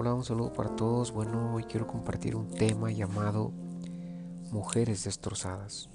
Hola, un saludo para todos. Bueno, hoy quiero compartir un tema llamado Mujeres destrozadas.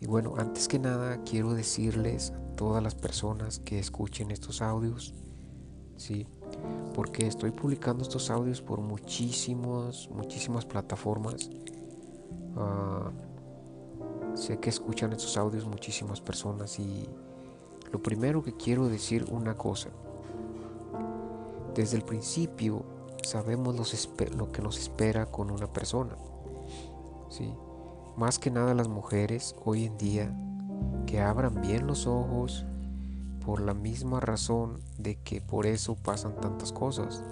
Y bueno, antes que nada quiero decirles a todas las personas que escuchen estos audios, sí, porque estoy publicando estos audios por muchísimos, muchísimas plataformas. Uh, sé que escuchan estos audios muchísimas personas y lo primero que quiero decir una cosa. Desde el principio sabemos lo que nos espera con una persona. ¿sí? Más que nada las mujeres hoy en día que abran bien los ojos por la misma razón de que por eso pasan tantas cosas.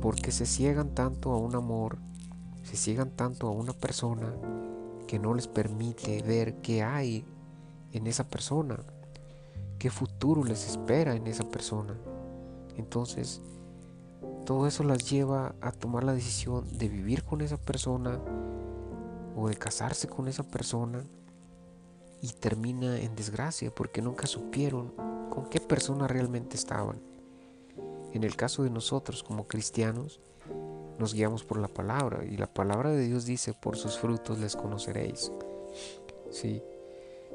Porque se ciegan tanto a un amor, se ciegan tanto a una persona que no les permite ver qué hay en esa persona, qué futuro les espera en esa persona. Entonces, todo eso las lleva a tomar la decisión de vivir con esa persona o de casarse con esa persona y termina en desgracia porque nunca supieron con qué persona realmente estaban. En el caso de nosotros como cristianos, nos guiamos por la palabra y la palabra de Dios dice, por sus frutos les conoceréis. Sí.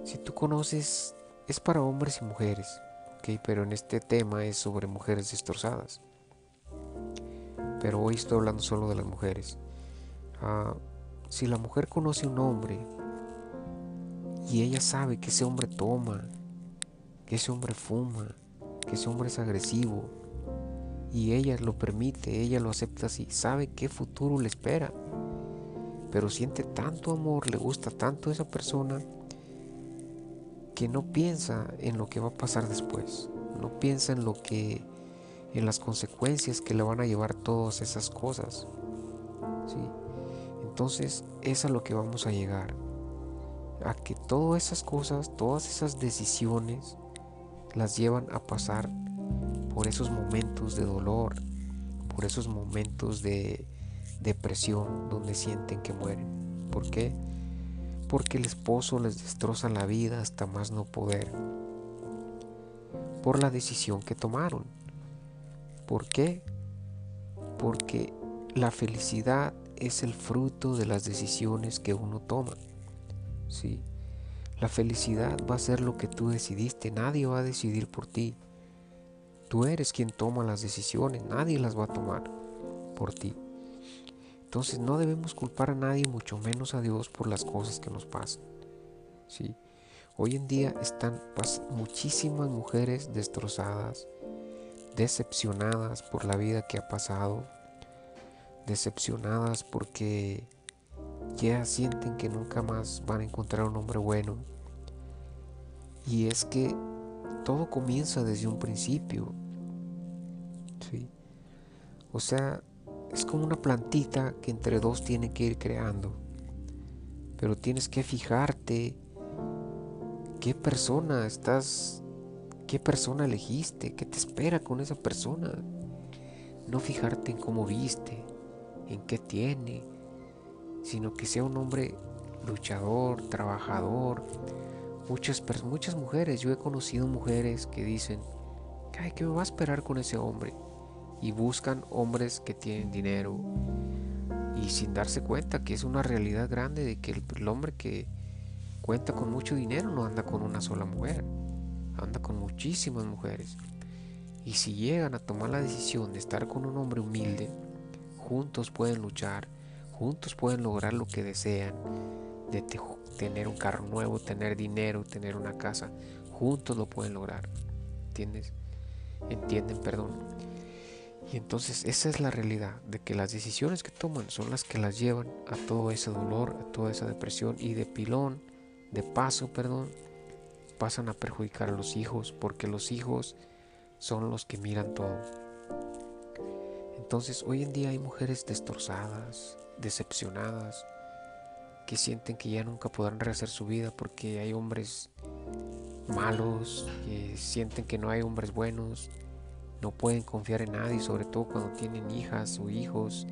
Si tú conoces, es para hombres y mujeres, pero en este tema es sobre mujeres destrozadas pero hoy estoy hablando solo de las mujeres. Ah, si la mujer conoce a un hombre y ella sabe que ese hombre toma, que ese hombre fuma, que ese hombre es agresivo, y ella lo permite, ella lo acepta así, sabe qué futuro le espera, pero siente tanto amor, le gusta tanto a esa persona, que no piensa en lo que va a pasar después, no piensa en lo que en las consecuencias que le van a llevar todas esas cosas. ¿sí? Entonces es a lo que vamos a llegar. A que todas esas cosas, todas esas decisiones las llevan a pasar por esos momentos de dolor, por esos momentos de depresión donde sienten que mueren. ¿Por qué? Porque el esposo les destroza la vida hasta más no poder. Por la decisión que tomaron. ¿Por qué? Porque la felicidad es el fruto de las decisiones que uno toma. Sí. La felicidad va a ser lo que tú decidiste, nadie va a decidir por ti. Tú eres quien toma las decisiones, nadie las va a tomar por ti. Entonces no debemos culpar a nadie, mucho menos a Dios por las cosas que nos pasan. ¿sí? Hoy en día están muchísimas mujeres destrozadas, decepcionadas por la vida que ha pasado, decepcionadas porque ya sienten que nunca más van a encontrar un hombre bueno. Y es que todo comienza desde un principio. ¿sí? O sea, es como una plantita que entre dos tienen que ir creando. Pero tienes que fijarte qué persona estás ¿Qué persona elegiste? ¿Qué te espera con esa persona? No fijarte en cómo viste, en qué tiene, sino que sea un hombre luchador, trabajador. Muchas, muchas mujeres, yo he conocido mujeres que dicen, Ay, ¿qué me va a esperar con ese hombre? Y buscan hombres que tienen dinero. Y sin darse cuenta que es una realidad grande de que el hombre que cuenta con mucho dinero no anda con una sola mujer anda con muchísimas mujeres. Y si llegan a tomar la decisión de estar con un hombre humilde, juntos pueden luchar, juntos pueden lograr lo que desean, de tener un carro nuevo, tener dinero, tener una casa, juntos lo pueden lograr. ¿Entiendes? Entienden, perdón. Y entonces esa es la realidad, de que las decisiones que toman son las que las llevan a todo ese dolor, a toda esa depresión y de pilón, de paso, perdón, pasan a perjudicar a los hijos porque los hijos son los que miran todo. Entonces hoy en día hay mujeres destrozadas, decepcionadas, que sienten que ya nunca podrán rehacer su vida porque hay hombres malos, que sienten que no hay hombres buenos, no pueden confiar en nadie, sobre todo cuando tienen hijas o hijos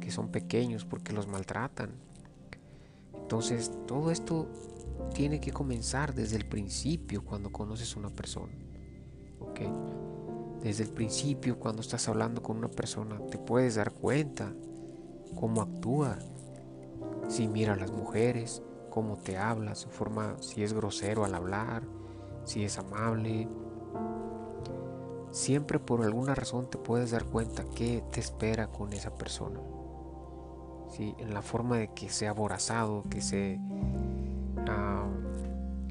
que son pequeños porque los maltratan. Entonces todo esto tiene que comenzar desde el principio cuando conoces a una persona. ¿Ok? Desde el principio, cuando estás hablando con una persona, te puedes dar cuenta cómo actúa. Si mira a las mujeres, cómo te habla, su forma, si es grosero al hablar, si es amable. Siempre por alguna razón te puedes dar cuenta qué te espera con esa persona. ¿Sí? En la forma de que sea aborazado, que se ah,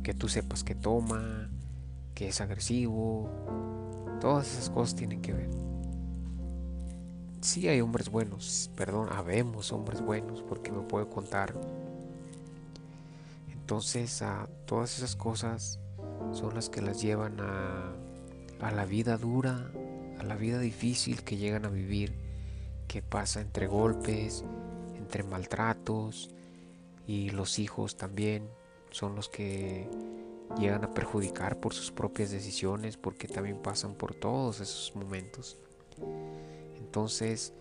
que tú sepas que toma, que es agresivo, todas esas cosas tienen que ver. Sí hay hombres buenos, perdón, habemos hombres buenos porque me puedo contar. Entonces, a todas esas cosas son las que las llevan a, a la vida dura, a la vida difícil que llegan a vivir, que pasa entre golpes, entre maltratos y los hijos también son los que llegan a perjudicar por sus propias decisiones porque también pasan por todos esos momentos. Entonces,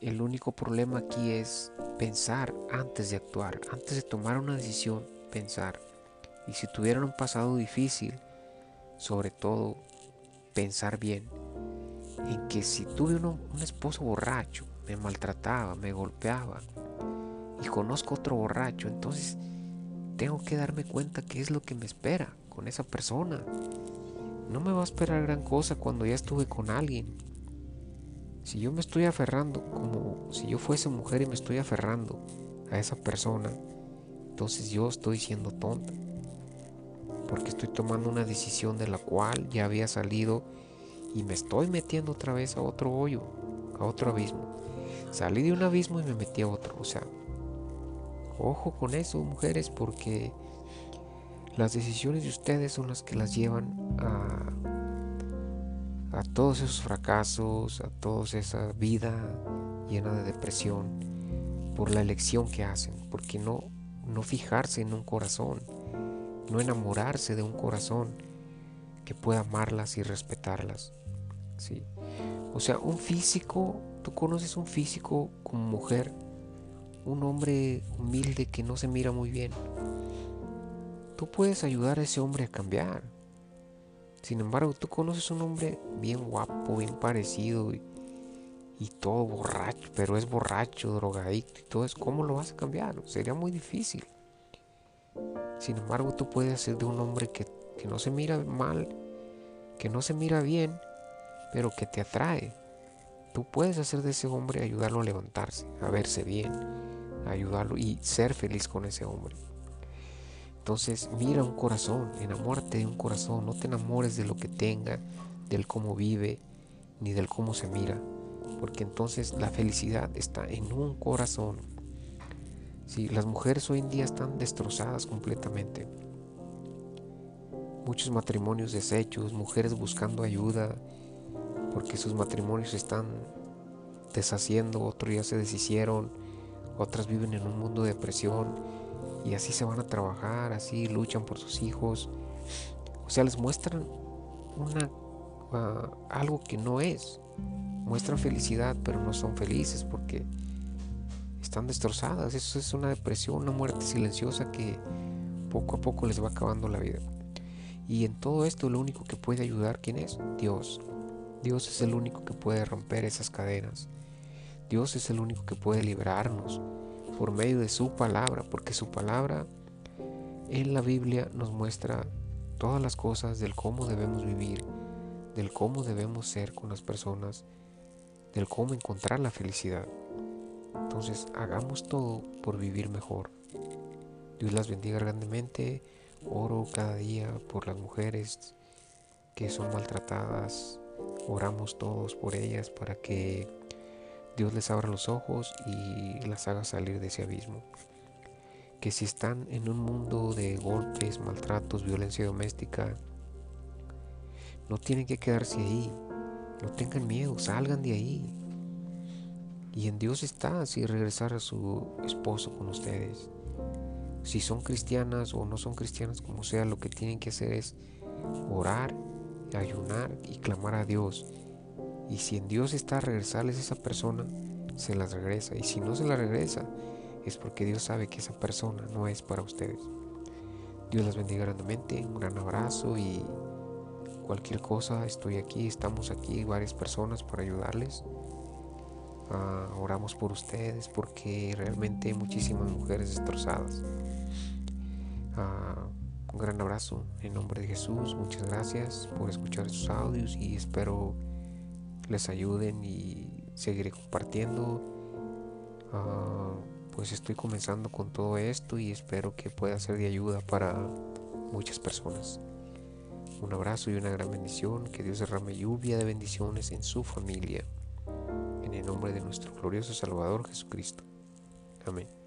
el único problema aquí es pensar antes de actuar, antes de tomar una decisión, pensar. Y si tuvieran un pasado difícil, sobre todo pensar bien en que si tuve un esposo borracho, me maltrataba, me golpeaba, y conozco otro borracho, entonces tengo que darme cuenta qué es lo que me espera con esa persona. No me va a esperar gran cosa cuando ya estuve con alguien. Si yo me estoy aferrando como si yo fuese mujer y me estoy aferrando a esa persona, entonces yo estoy siendo tonta. Porque estoy tomando una decisión de la cual ya había salido y me estoy metiendo otra vez a otro hoyo, a otro abismo. Salí de un abismo y me metí a otro. O sea, Ojo con eso, mujeres, porque las decisiones de ustedes son las que las llevan a, a todos esos fracasos, a toda esa vida llena de depresión por la elección que hacen, porque no, no fijarse en un corazón, no enamorarse de un corazón que pueda amarlas y respetarlas. ¿sí? O sea, un físico, tú conoces un físico como mujer un hombre humilde que no se mira muy bien. Tú puedes ayudar a ese hombre a cambiar. Sin embargo, tú conoces un hombre bien guapo, bien parecido y, todo borracho, pero es borracho, drogadicto y todo eso. ¿Cómo lo vas a cambiar? Sería muy difícil. Sin embargo, tú puedes hacer de un hombre que, que no se mira mal, que no se mira bien, pero que te atrae. Tú puedes hacer de ese hombre ayudarlo a levantarse, a verse bien, ayudarlo y ser feliz con ese hombre. Entonces mira un corazón, enamórate de un corazón, no te enamores de lo que tenga, del cómo vive, ni del cómo se mira, porque entonces la felicidad está en un corazón. Si las mujeres hoy en día están destrozadas completamente. Muchos matrimonios deshechos, mujeres buscando ayuda, porque sus matrimonios están deshaciendo, otros ya se deshicieron otras viven en un mundo de depresión y así se van a trabajar, así luchan por sus hijos. O sea, les muestran una ah, algo que no es. Muestran felicidad, pero no son felices porque están destrozadas. Eso es una depresión, una muerte silenciosa que poco a poco les va acabando la vida. Y en todo esto lo único que puede ayudar, ¿quién es? Dios. Dios es el único que puede romper esas cadenas. Dios es el único que puede librarnos por medio de su palabra, porque su palabra en la Biblia nos muestra todas las cosas del cómo debemos vivir, del cómo debemos ser con las personas, del cómo encontrar la felicidad. Entonces hagamos todo por vivir mejor. Dios las bendiga grandemente. Oro cada día por las mujeres que son maltratadas. Oramos todos por ellas para que Dios les abra los ojos y las haga salir de ese abismo. Que si están en un mundo de golpes, maltratos, violencia doméstica, no tienen que quedarse ahí. No tengan miedo, salgan de ahí. Y en Dios está si regresar a su esposo con ustedes. Si son cristianas o no son cristianas, como sea, lo que tienen que hacer es orar, ayunar y clamar a Dios y si en Dios está regresarles esa persona, se las regresa. Y si no se la regresa, es porque Dios sabe que esa persona no es para ustedes. Dios las bendiga grandemente. Un gran abrazo y cualquier cosa, estoy aquí, estamos aquí, varias personas para ayudarles. Ah, oramos por ustedes porque realmente hay muchísimas mujeres destrozadas. Ah, un gran abrazo en nombre de Jesús. Muchas gracias por escuchar estos audios y espero les ayuden y seguiré compartiendo. Ah, pues estoy comenzando con todo esto y espero que pueda ser de ayuda para muchas personas. Un abrazo y una gran bendición. Que Dios derrame lluvia de bendiciones en su familia. En el nombre de nuestro glorioso Salvador Jesucristo. Amén.